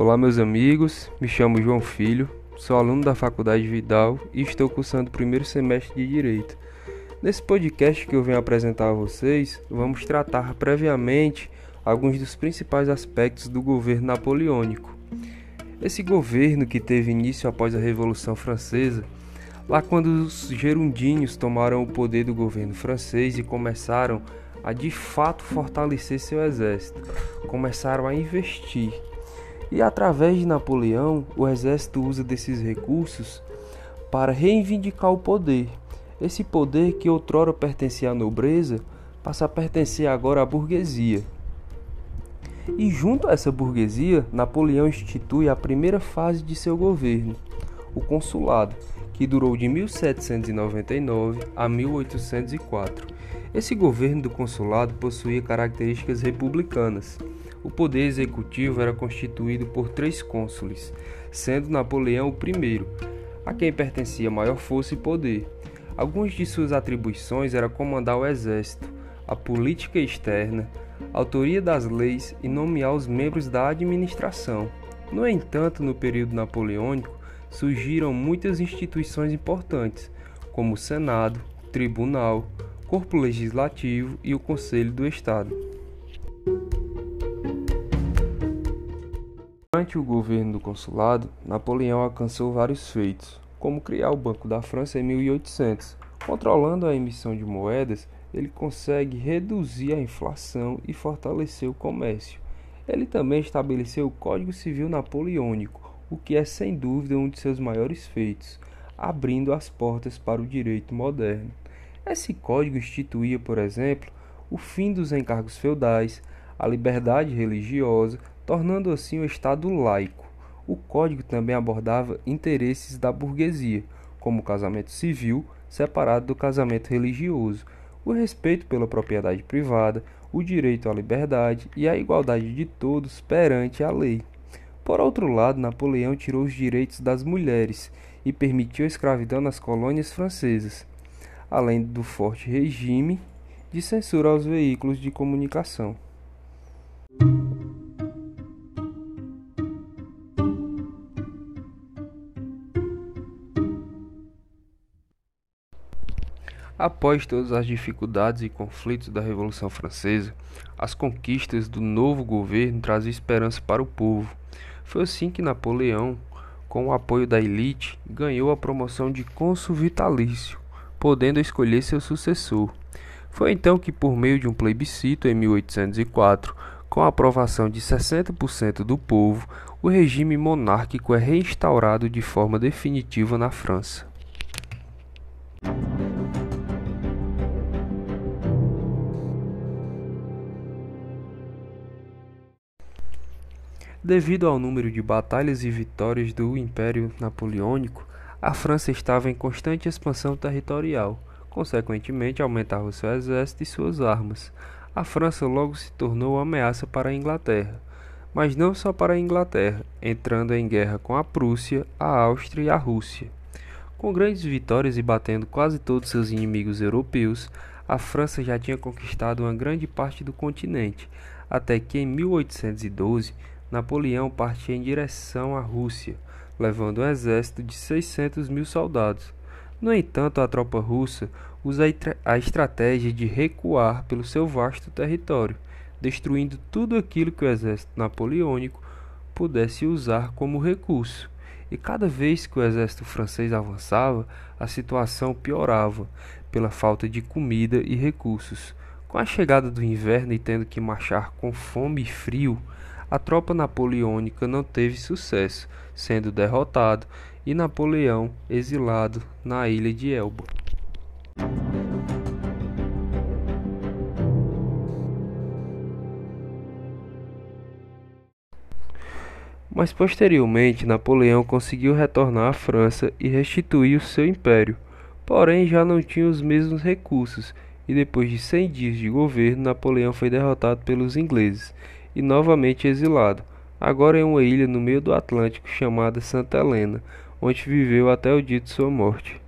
Olá, meus amigos. Me chamo João Filho, sou aluno da Faculdade Vidal e estou cursando o primeiro semestre de Direito. Nesse podcast que eu venho apresentar a vocês, vamos tratar previamente alguns dos principais aspectos do governo napoleônico. Esse governo que teve início após a Revolução Francesa, lá quando os gerundinhos tomaram o poder do governo francês e começaram a de fato fortalecer seu exército, começaram a investir e através de Napoleão, o exército usa desses recursos para reivindicar o poder. Esse poder que outrora pertencia à nobreza passa a pertencer agora à burguesia. E junto a essa burguesia, Napoleão institui a primeira fase de seu governo, o consulado, que durou de 1799 a 1804. Esse governo do consulado possuía características republicanas o poder executivo era constituído por três cônsules, sendo Napoleão o primeiro, a quem pertencia maior força e poder. Algumas de suas atribuições eram comandar o exército, a política externa, a autoria das leis e nomear os membros da administração. No entanto, no período napoleônico, surgiram muitas instituições importantes, como o Senado, Tribunal, Corpo Legislativo e o Conselho do Estado. Durante o governo do consulado, Napoleão alcançou vários feitos, como criar o Banco da França em 1800. Controlando a emissão de moedas, ele consegue reduzir a inflação e fortalecer o comércio. Ele também estabeleceu o Código Civil Napoleônico, o que é sem dúvida um de seus maiores feitos, abrindo as portas para o direito moderno. Esse código instituía, por exemplo, o fim dos encargos feudais, a liberdade religiosa, tornando assim o Estado laico. O Código também abordava interesses da burguesia, como o casamento civil separado do casamento religioso, o respeito pela propriedade privada, o direito à liberdade e a igualdade de todos perante a lei. Por outro lado, Napoleão tirou os direitos das mulheres e permitiu a escravidão nas colônias francesas, além do forte regime de censura aos veículos de comunicação. Após todas as dificuldades e conflitos da Revolução Francesa, as conquistas do novo governo traziam esperança para o povo. Foi assim que Napoleão, com o apoio da elite, ganhou a promoção de cônsul vitalício, podendo escolher seu sucessor. Foi então que, por meio de um plebiscito em 1804, com a aprovação de 60% do povo, o regime monárquico é reinstaurado de forma definitiva na França. Devido ao número de batalhas e vitórias do Império Napoleônico, a França estava em constante expansão territorial, consequentemente aumentava seu exército e suas armas. A França logo se tornou uma ameaça para a Inglaterra, mas não só para a Inglaterra, entrando em guerra com a Prússia, a Áustria e a Rússia. Com grandes vitórias e batendo quase todos seus inimigos europeus, a França já tinha conquistado uma grande parte do continente, até que em 1812 Napoleão partia em direção à Rússia, levando um exército de 600 mil soldados. No entanto, a tropa russa usa a estratégia de recuar pelo seu vasto território, destruindo tudo aquilo que o exército napoleônico pudesse usar como recurso. E cada vez que o exército francês avançava, a situação piorava pela falta de comida e recursos. Com a chegada do inverno e tendo que marchar com fome e frio, a tropa napoleônica não teve sucesso, sendo derrotado e Napoleão exilado na ilha de Elba. Mas posteriormente Napoleão conseguiu retornar à França e restituir o seu império, porém já não tinha os mesmos recursos, e depois de 100 dias de governo, Napoleão foi derrotado pelos ingleses e novamente exilado. Agora em uma ilha no meio do Atlântico chamada Santa Helena, onde viveu até o dia de sua morte.